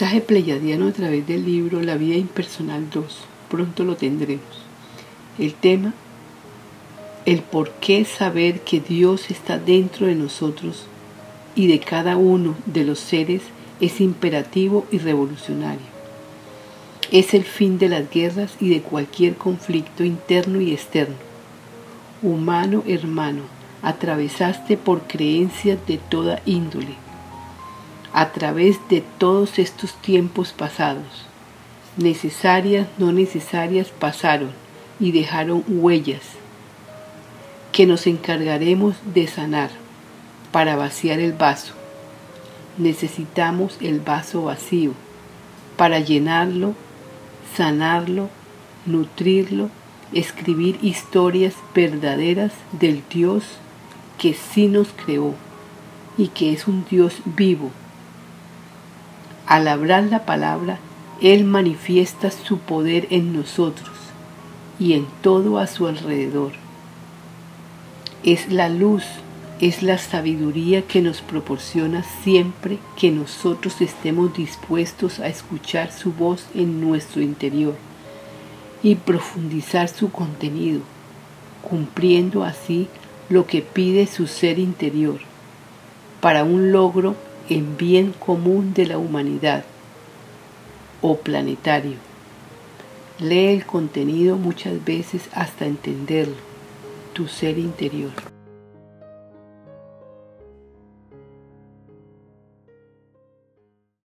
Mensaje pleyadiano a través del libro La vida impersonal 2. Pronto lo tendremos. El tema, el por qué saber que Dios está dentro de nosotros y de cada uno de los seres es imperativo y revolucionario. Es el fin de las guerras y de cualquier conflicto interno y externo. Humano hermano, atravesaste por creencias de toda índole, a través de todos estos tiempos pasados. Necesarias, no necesarias pasaron y dejaron huellas que nos encargaremos de sanar para vaciar el vaso. Necesitamos el vaso vacío para llenarlo, sanarlo, nutrirlo, escribir historias verdaderas del Dios que sí nos creó y que es un Dios vivo. Al hablar la palabra, Él manifiesta su poder en nosotros y en todo a su alrededor. Es la luz, es la sabiduría que nos proporciona siempre que nosotros estemos dispuestos a escuchar su voz en nuestro interior y profundizar su contenido, cumpliendo así lo que pide su ser interior para un logro en bien común de la humanidad o planetario. Lee el contenido muchas veces hasta entenderlo, tu ser interior.